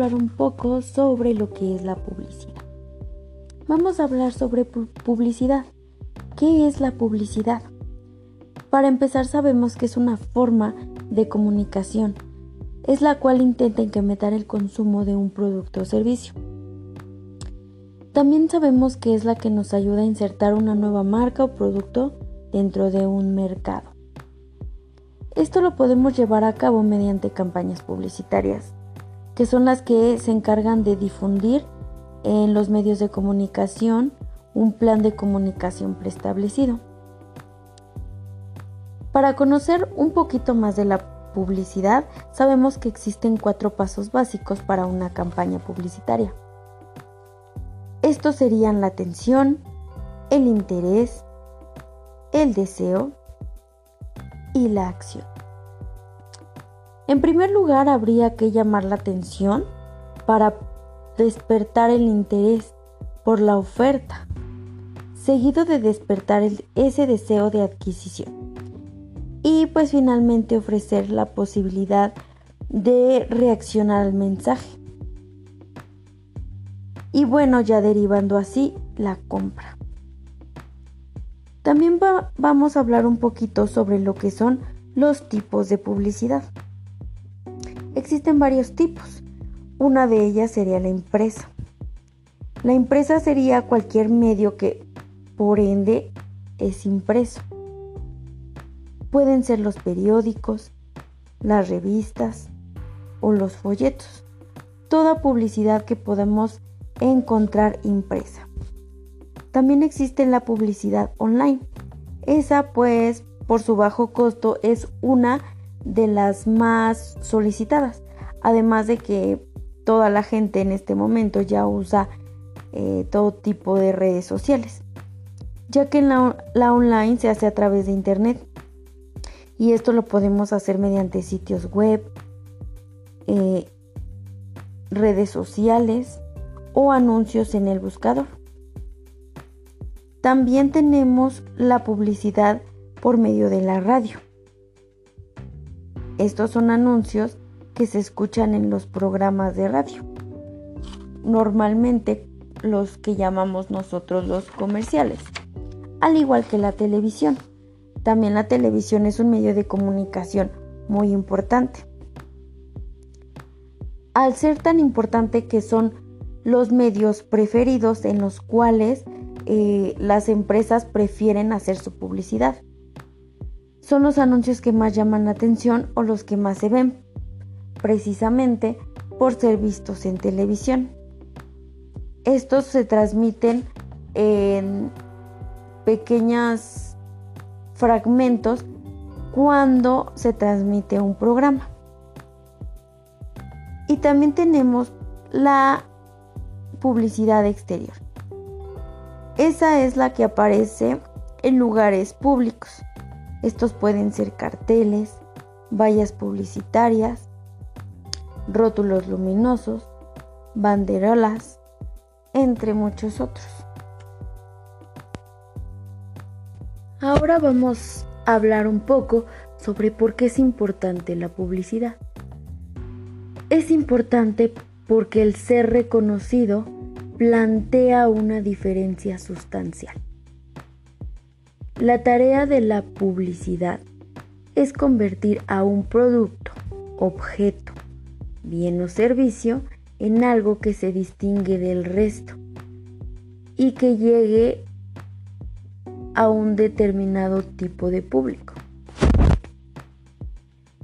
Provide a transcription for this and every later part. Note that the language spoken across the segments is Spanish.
hablar un poco sobre lo que es la publicidad. Vamos a hablar sobre publicidad. ¿Qué es la publicidad? Para empezar sabemos que es una forma de comunicación, es la cual intenta incrementar el consumo de un producto o servicio. También sabemos que es la que nos ayuda a insertar una nueva marca o producto dentro de un mercado. Esto lo podemos llevar a cabo mediante campañas publicitarias, que son las que se encargan de difundir en los medios de comunicación un plan de comunicación preestablecido. Para conocer un poquito más de la publicidad, sabemos que existen cuatro pasos básicos para una campaña publicitaria. Estos serían la atención, el interés, el deseo y la acción. En primer lugar, habría que llamar la atención para despertar el interés por la oferta, seguido de despertar ese deseo de adquisición. Y pues finalmente ofrecer la posibilidad de reaccionar al mensaje. Y bueno, ya derivando así la compra. También vamos a hablar un poquito sobre lo que son los tipos de publicidad. Existen varios tipos. Una de ellas sería la impresa. La impresa sería cualquier medio que por ende es impreso. Pueden ser los periódicos, las revistas o los folletos. Toda publicidad que podemos encontrar impresa. También existe la publicidad online. Esa pues por su bajo costo es una de las más solicitadas. Además de que toda la gente en este momento ya usa eh, todo tipo de redes sociales. Ya que la, online se hace a través de internet. Y esto lo podemos hacer mediante sitios web, eh, redes sociales o anuncios en el buscador. También tenemos la publicidad por medio de la radio. Estos son anuncios que se escuchan en los programas de radio. Normalmente los que llamamos nosotros los comerciales. Al igual que la televisión. También la televisión es un medio de comunicación muy importante. Al ser tan importante que son los medios preferidos en los cuales eh, las empresas prefieren hacer su publicidad. Son los anuncios que más llaman la atención o los que más se ven, precisamente por ser vistos en televisión. Estos se transmiten en pequeños fragmentos cuando se transmite un programa. Y también tenemos la publicidad exterior. Esa es la que aparece en lugares públicos. Estos pueden ser carteles, vallas publicitarias, rótulos luminosos, banderolas, entre muchos otros. Ahora vamos a hablar un poco sobre por qué es importante la publicidad. Es importante porque el ser reconocido plantea una diferencia sustancial. La tarea de la publicidad es convertir a un producto, objeto, bien o servicio en algo que se distingue del resto y que llegue a un determinado tipo de público.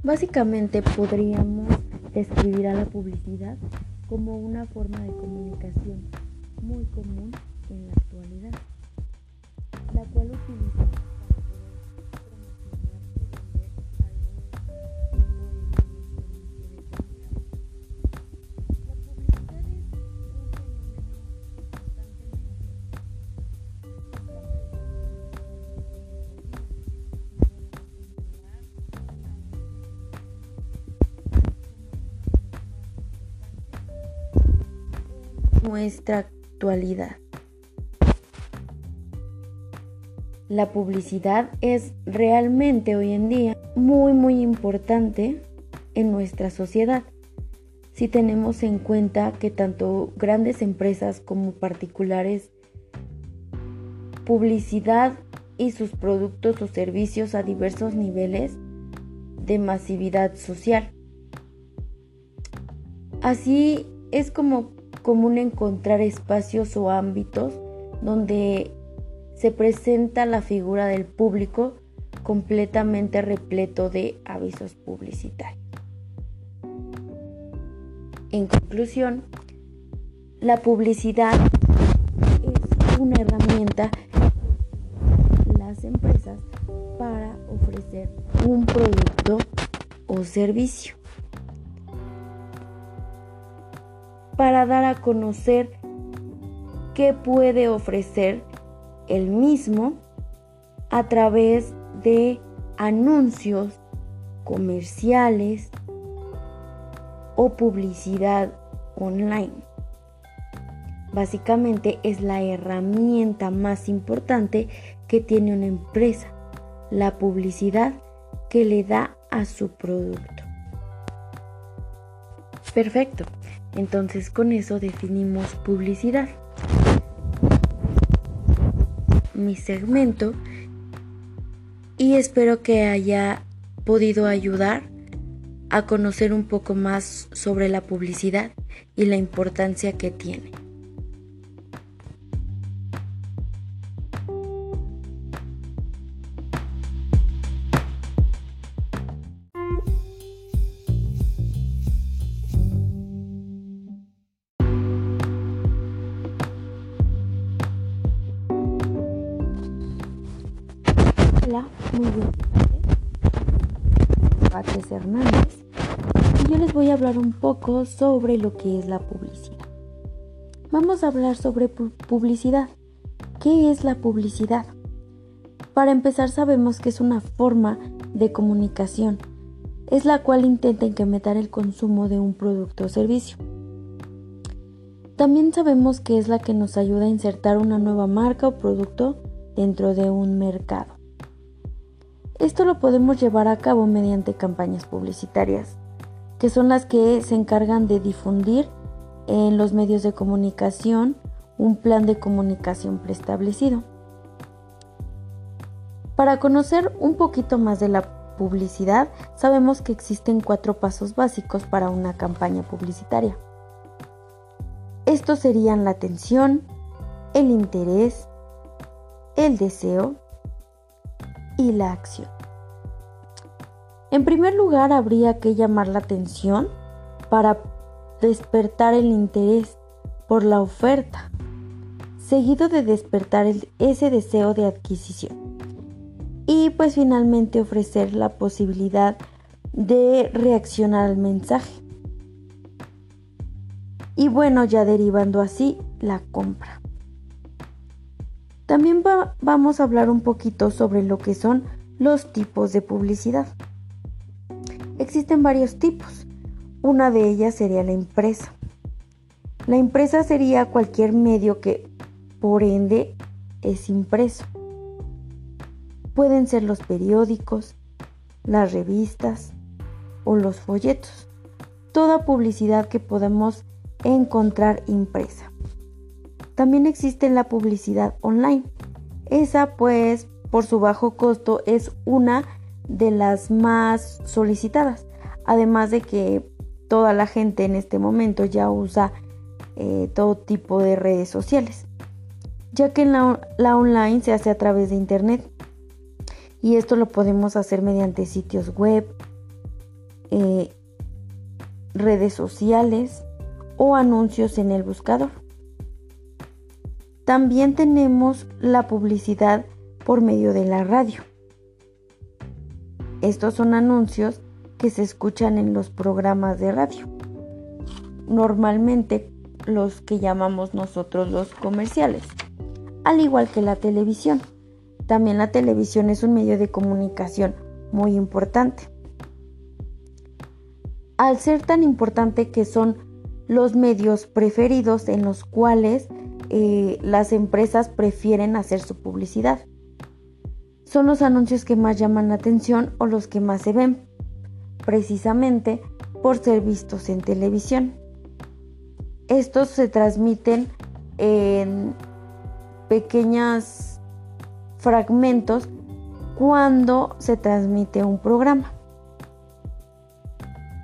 Básicamente podríamos describir a la publicidad como una forma de comunicación muy común en la actualidad, nuestra actualidad. La publicidad es realmente hoy en día muy muy importante en nuestra sociedad. Si tenemos en cuenta que tanto grandes empresas como particulares publicidad y sus productos o servicios a diversos niveles de masividad social. Así es como común encontrar espacios o ámbitos donde se presenta la figura del público completamente repleto de avisos publicitarios. En conclusión, la publicidad es una herramienta las empresas para ofrecer un producto o servicio. Para dar a conocer qué puede ofrecer el mismo a través de anuncios comerciales o publicidad online. Básicamente es la herramienta más importante que tiene una empresa, la publicidad que le da a su producto. Perfecto, entonces con eso definimos publicidad mi segmento y espero que haya podido ayudar a conocer un poco más sobre la publicidad y la importancia que tiene. Hablar un poco sobre lo que es la publicidad. Vamos a hablar sobre publicidad. ¿Qué es la publicidad? Para empezar sabemos que es una forma de comunicación, es la cual intenta incrementar el consumo de un producto o servicio. También sabemos que es la que nos ayuda a insertar una nueva marca o producto dentro de un mercado. Esto lo podemos llevar a cabo mediante campañas publicitarias, que son las que se encargan de difundir en los medios de comunicación un plan de comunicación preestablecido. Para conocer un poquito más de la publicidad, sabemos que existen cuatro pasos básicos para una campaña publicitaria. Estos serían la atención, el interés, el deseo, y la acción. En primer lugar, habría que llamar la atención para despertar el interés por la oferta, seguido de despertar ese deseo de adquisición. Y pues finalmente ofrecer la posibilidad de reaccionar al mensaje. Y bueno, ya derivando así la compra. También vamos a hablar un poquito sobre lo que son los tipos de publicidad. Existen varios tipos. Una de ellas sería la impresa. La impresa sería cualquier medio que, por ende, es impreso. Pueden ser los periódicos, las revistas o los folletos. Toda publicidad que podemos encontrar impresa. También existe la publicidad online. Esa pues por su bajo costo es una de las más solicitadas. Además de que toda la gente en este momento ya usa eh, todo tipo de redes sociales. Ya que la, online se hace a través de internet. Y esto lo podemos hacer mediante sitios web, eh, redes sociales o anuncios en el buscador. También tenemos la publicidad por medio de la radio. Estos son anuncios que se escuchan en los programas de radio. Normalmente los que llamamos nosotros los comerciales. Al igual que la televisión. También la televisión es un medio de comunicación muy importante. Al ser tan importante que son los medios preferidos en los cuales eh, las empresas prefieren hacer su publicidad. Son los anuncios que más llaman la atención o los que más se ven, precisamente por ser vistos en televisión. Estos se transmiten en pequeños fragmentos cuando se transmite un programa.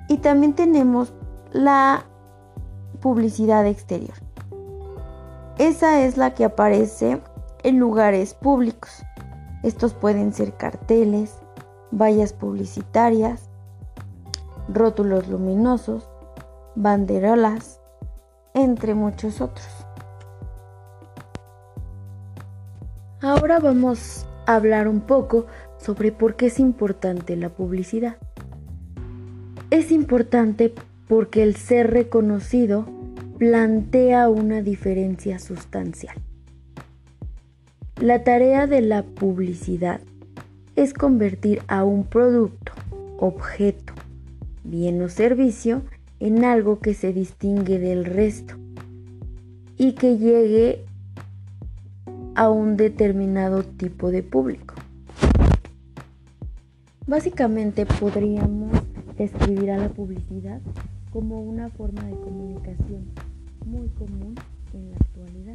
Y también tenemos la publicidad exterior. Esa es la que aparece en lugares públicos. Estos pueden ser carteles, vallas publicitarias, rótulos luminosos, banderolas, entre muchos otros. Ahora vamos a hablar un poco sobre por qué es importante la publicidad. Es importante porque el ser reconocido plantea una diferencia sustancial. La tarea de la publicidad es convertir a un producto, objeto, bien o servicio en algo que se distingue del resto y que llegue a un determinado tipo de público. Básicamente podríamos describir a la publicidad como una forma de comunicación muy común en la actualidad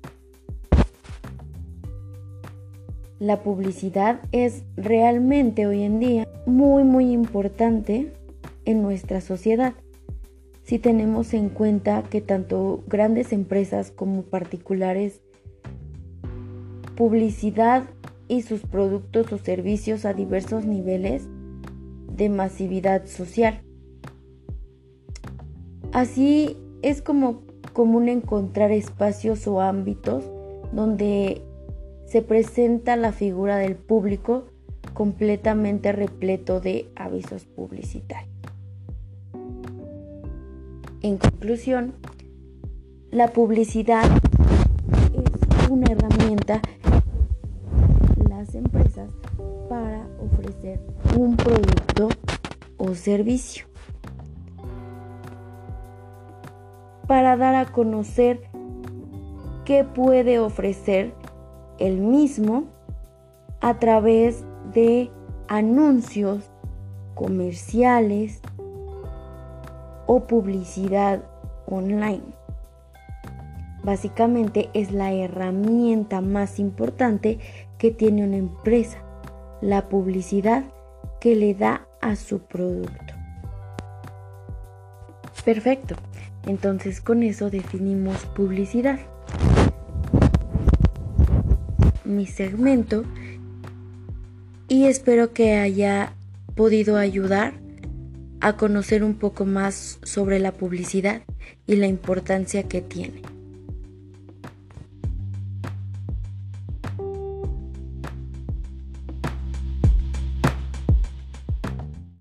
La publicidad es realmente hoy en día muy muy importante en nuestra sociedad. Si tenemos en cuenta que tanto grandes empresas como particulares publicidad y sus productos o servicios a diversos niveles de masividad social. Así es como común encontrar espacios o ámbitos donde se presenta la figura del público completamente repleto de avisos publicitarios. En conclusión, la publicidad es una herramienta las empresas para ofrecer un producto o servicio. Para dar a conocer qué puede ofrecer el mismo a través de anuncios comerciales o publicidad online. Básicamente es la herramienta más importante que tiene una empresa, la publicidad que le da a su producto. Perfecto, entonces con eso definimos publicidad mi segmento y espero que haya podido ayudar a conocer un poco más sobre la publicidad y la importancia que tiene.